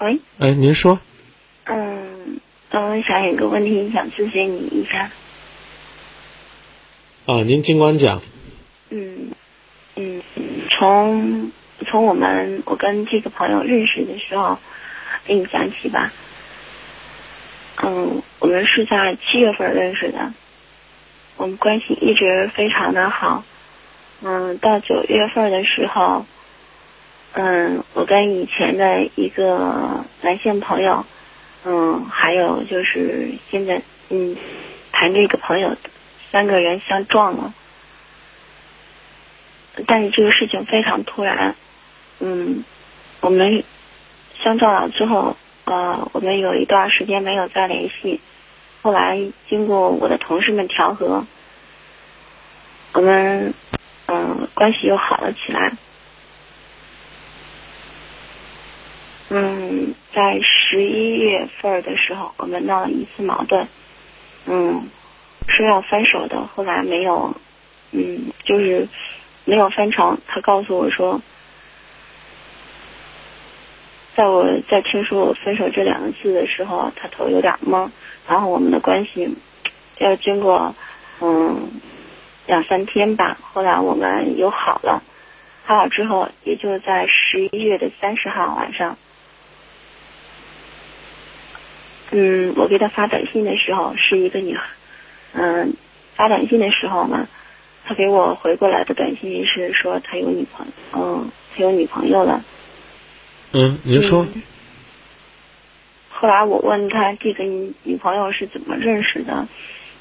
喂，哎，您说，嗯，我，想有个问题想咨询你一下。啊，您尽管讲。嗯嗯，从从我们我跟这个朋友认识的时候，给你讲起吧。嗯，我们是在七月份认识的，我们关系一直非常的好。嗯，到九月份的时候，嗯，我跟以前的一个男性朋友，嗯，还有就是现在嗯谈这个朋友，三个人相撞了。但是这个事情非常突然，嗯，我们相撞了之后，呃，我们有一段时间没有再联系。后来经过我的同事们调和，我们嗯关系又好了起来。嗯，在十一月份的时候，我们闹了一次矛盾，嗯，是要分手的。后来没有，嗯，就是没有分成。他告诉我说，在我在听说我分手这两个字的时候，他头有点懵。然后我们的关系要经过嗯两三天吧，后来我们又好了。好了之后，也就在十一月的三十号晚上。嗯，我给他发短信的时候是一个女孩，嗯，发短信的时候呢，他给我回过来的短信是说他有女朋友，嗯，他有女朋友了。嗯，您说。后来我问他这个女朋友是怎么认识的，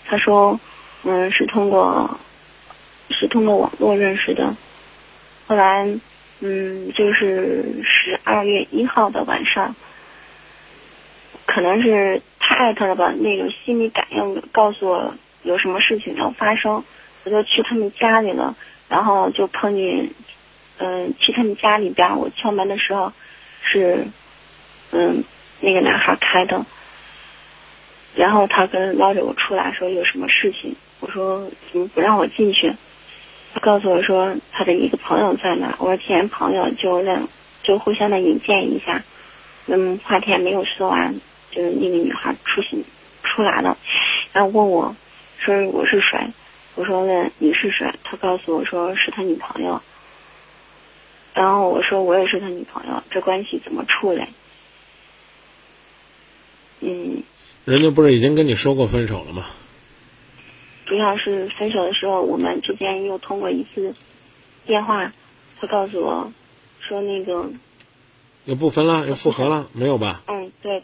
他说，嗯，是通过，是通过网络认识的。后来，嗯，就是十二月一号的晚上。可能是他艾特了吧，那种心理感应告诉我有什么事情要发生，我就去他们家里了，然后就碰见，嗯，去他们家里边，我敲门的时候，是，嗯，那个男孩开的，然后他跟捞着我出来说有什么事情，我说怎么不让我进去，他告诉我说他的一个朋友在那，我说既然朋友就让就互相的引荐一下，嗯，话题还没有说完。就是那个女孩出现出来了，然后问我，说我是谁？我说问你是谁？他告诉我说是他女朋友。然后我说我也是他女朋友，这关系怎么处理？嗯。人家不是已经跟你说过分手了吗？主要是分手的时候，我们之间又通过一次电话，他告诉我，说那个。又不分了，又复合了，没有吧？嗯，对。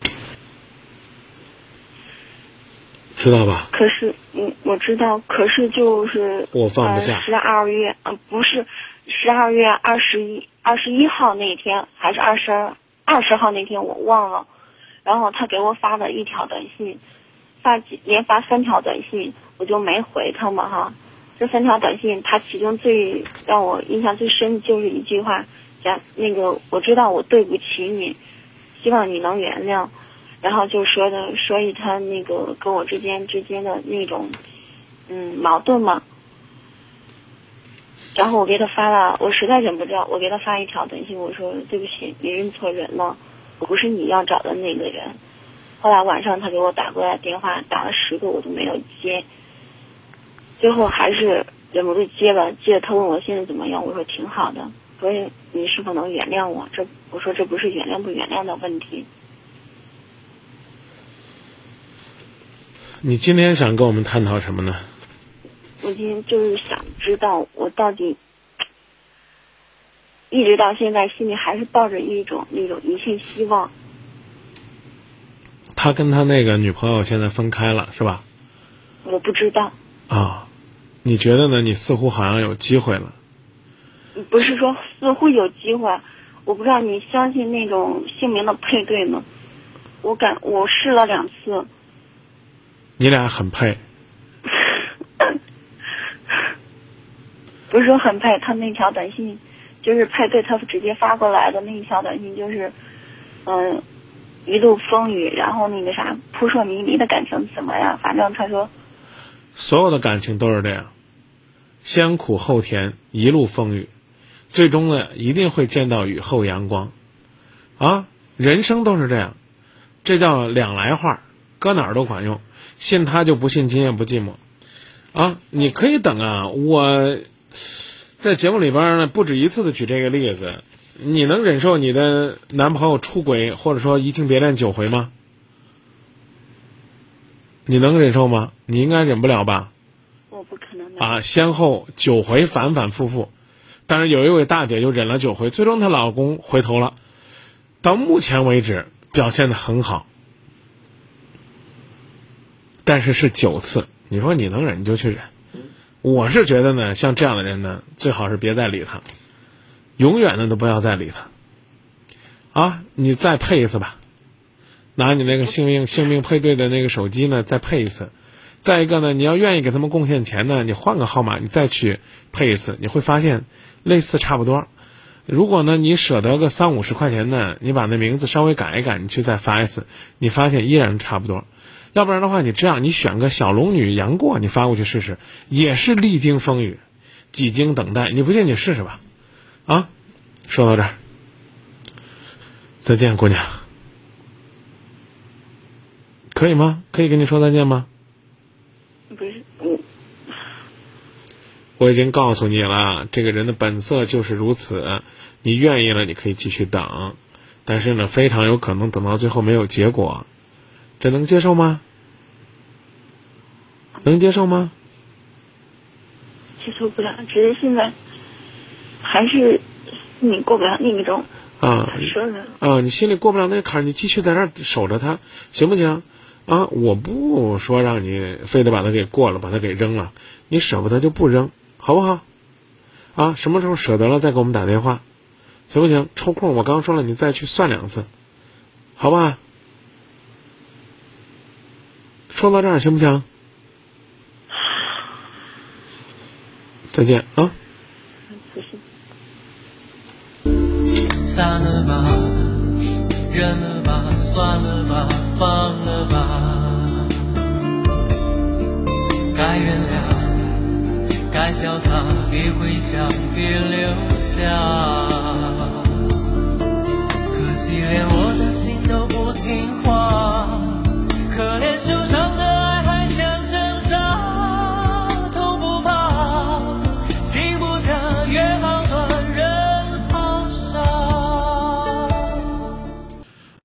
知道吧？可是，嗯，我知道。可是就是我放不下。十二月，嗯，不是，十二月二十一、二十一号那天，还是二十二十号那天，我忘了。然后他给我发了一条短信，发几连发三条短信，我就没回他嘛哈。这三条短信，他其中最让我印象最深的就是一句话，讲那个我知道我对不起你，希望你能原谅。然后就说的，所以他那个跟我之间之间的那种，嗯，矛盾嘛。然后我给他发了，我实在忍不住，我给他发一条短信，我说对不起，你认错人了，我不是你要找的那个人。后来晚上他给我打过来电话，打了十个我都没有接，最后还是忍不住接了，接着他问我现在怎么样，我说挺好的，所以你是否能原谅我？这我说这不是原谅不原谅的问题。你今天想跟我们探讨什么呢？我今天就是想知道，我到底一直到现在心里还是抱着一种那种一线希望。他跟他那个女朋友现在分开了，是吧？我不知道。啊，你觉得呢？你似乎好像有机会了。不是说似乎有机会，我不知道你相信那种姓名的配对吗？我感我试了两次。你俩很配，不是说很配。他那条短信就是配对，他直接发过来的那一条短信就是，嗯，一路风雨，然后那个啥扑朔迷离的感情怎么样？反正他说，所有的感情都是这样，先苦后甜，一路风雨，最终呢一定会见到雨后阳光，啊，人生都是这样，这叫两来话，搁哪儿都管用。信他就不信，今夜不寂寞。啊，你可以等啊！我在节目里边呢，不止一次的举这个例子。你能忍受你的男朋友出轨，或者说移情别恋九回吗？你能忍受吗？你应该忍不了吧？我不可能。啊，先后九回反反复复，但是有一位大姐就忍了九回，最终她老公回头了。到目前为止表现的很好，但是是九次。你说你能忍你就去忍，我是觉得呢，像这样的人呢，最好是别再理他，永远的都不要再理他。啊，你再配一次吧，拿你那个性命性命配对的那个手机呢，再配一次。再一个呢，你要愿意给他们贡献钱呢，你换个号码，你再去配一次，你会发现类似差不多。如果呢，你舍得个三五十块钱呢，你把那名字稍微改一改，你去再发一次，你发现依然差不多。要不然的话，你这样，你选个小龙女杨过，你发过去试试，也是历经风雨，几经等待，你不信你试试吧，啊，说到这儿，再见，姑娘，可以吗？可以跟你说再见吗？不是我，我已经告诉你了，这个人的本色就是如此，你愿意了，你可以继续等，但是呢，非常有可能等到最后没有结果。这能接受吗？能接受吗？接受不了，只是现在还是你过不了那个种啊，说的啊，你心里过不了那个坎，你继续在那儿守着他，行不行？啊，我不说让你非得把他给过了，把他给扔了，你舍不得就不扔，好不好？啊，什么时候舍得了再给我们打电话，行不行？抽空我刚说了，你再去算两次，好吧？说到这儿行不行？再见啊！散了吧，忍了吧，算了吧，放了吧。该原谅，该潇洒，别回想，别留下。可惜连我的心都不听话。